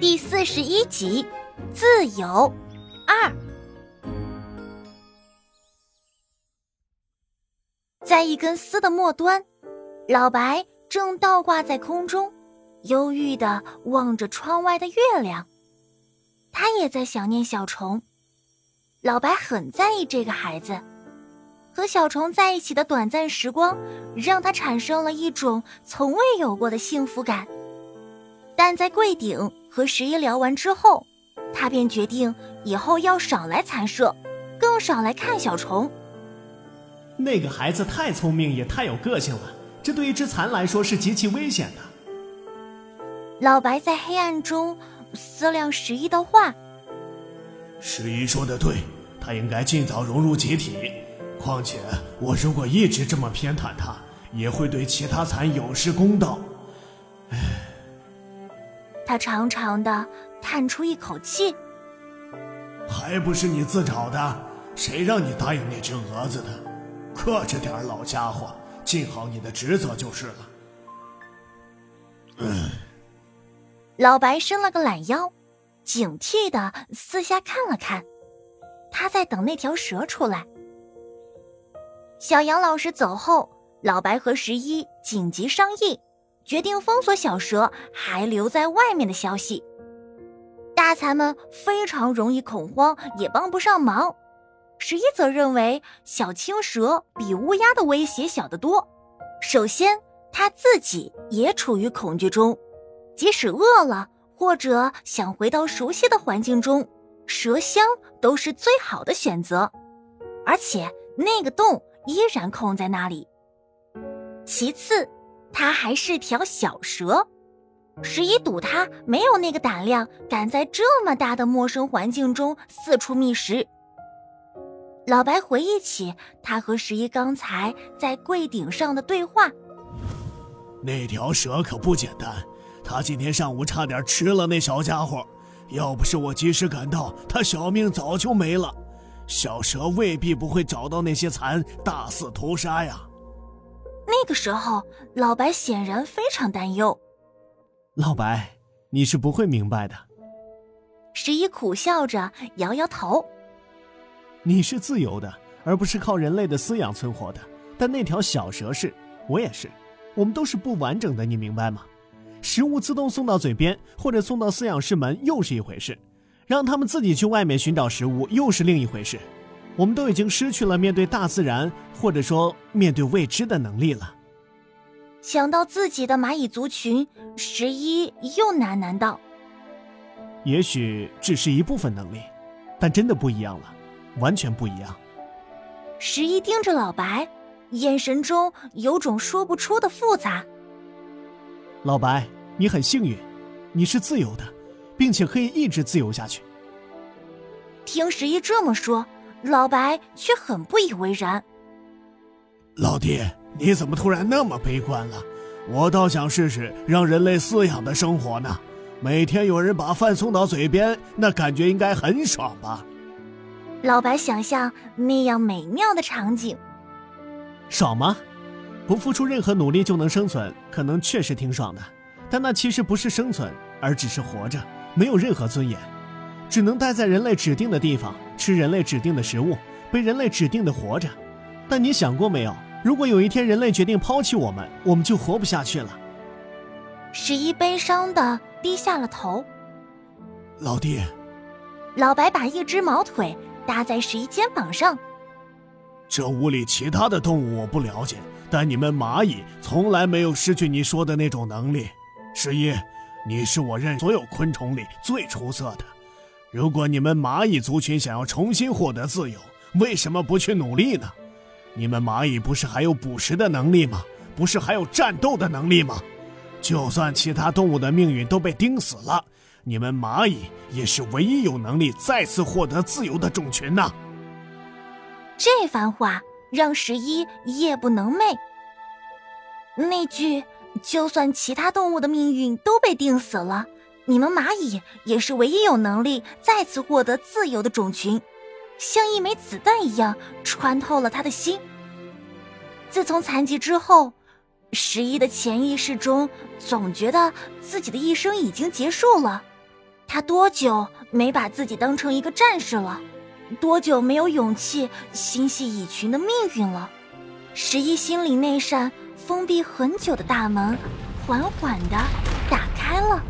第四十一集，自由二。在一根丝的末端，老白正倒挂在空中，忧郁的望着窗外的月亮。他也在想念小虫。老白很在意这个孩子，和小虫在一起的短暂时光，让他产生了一种从未有过的幸福感。但在柜顶和十一聊完之后，他便决定以后要少来残舍，更少来看小虫。那个孩子太聪明，也太有个性了，这对一只蚕来说是极其危险的。老白在黑暗中思量十一的话。十一说的对，他应该尽早融入集体。况且我如果一直这么偏袒他，也会对其他蚕有失公道。唉。他长长的叹出一口气，还不是你自找的？谁让你答应那只蛾子的？克制点，老家伙，尽好你的职责就是了。嗯。老白伸了个懒腰，警惕的四下看了看，他在等那条蛇出来。小杨老师走后，老白和十一紧急商议。决定封锁小蛇还留在外面的消息，大蚕们非常容易恐慌，也帮不上忙。十一则认为小青蛇比乌鸦的威胁小得多。首先，他自己也处于恐惧中，即使饿了或者想回到熟悉的环境中，蛇香都是最好的选择。而且那个洞依然空在那里。其次。它还是条小蛇，十一赌它没有那个胆量，敢在这么大的陌生环境中四处觅食。老白回忆起他和十一刚才在柜顶上的对话，那条蛇可不简单，他今天上午差点吃了那小家伙，要不是我及时赶到，他小命早就没了。小蛇未必不会找到那些蚕，大肆屠杀呀。那个时候，老白显然非常担忧。老白，你是不会明白的。十一苦笑着摇摇头。你是自由的，而不是靠人类的饲养存活的。但那条小蛇是，我也是，我们都是不完整的，你明白吗？食物自动送到嘴边，或者送到饲养室门，又是一回事；让他们自己去外面寻找食物，又是另一回事。我们都已经失去了面对大自然，或者说面对未知的能力了。想到自己的蚂蚁族群，十一又喃喃道：“也许只是一部分能力，但真的不一样了，完全不一样。”十一盯着老白，眼神中有种说不出的复杂。老白，你很幸运，你是自由的，并且可以一直自由下去。听十一这么说。老白却很不以为然。老弟，你怎么突然那么悲观了？我倒想试试让人类饲养的生活呢。每天有人把饭送到嘴边，那感觉应该很爽吧？老白想象那样美妙的场景，爽吗？不付出任何努力就能生存，可能确实挺爽的。但那其实不是生存，而只是活着，没有任何尊严。只能待在人类指定的地方，吃人类指定的食物，被人类指定的活着。但你想过没有？如果有一天人类决定抛弃我们，我们就活不下去了。十一悲伤的低下了头。老弟，老白把一只毛腿搭在十一肩膀上。这屋里其他的动物我不了解，但你们蚂蚁从来没有失去你说的那种能力。十一，你是我认所有昆虫里最出色的。如果你们蚂蚁族群想要重新获得自由，为什么不去努力呢？你们蚂蚁不是还有捕食的能力吗？不是还有战斗的能力吗？就算其他动物的命运都被钉死了，你们蚂蚁也是唯一有能力再次获得自由的种群呐！这番话让十一夜不能寐。那句“就算其他动物的命运都被钉死了”。你们蚂蚁也是唯一有能力再次获得自由的种群，像一枚子弹一样穿透了他的心。自从残疾之后，十一的潜意识中总觉得自己的一生已经结束了，他多久没把自己当成一个战士了？多久没有勇气心系蚁群的命运了？十一心里那扇封闭很久的大门，缓缓的打开了。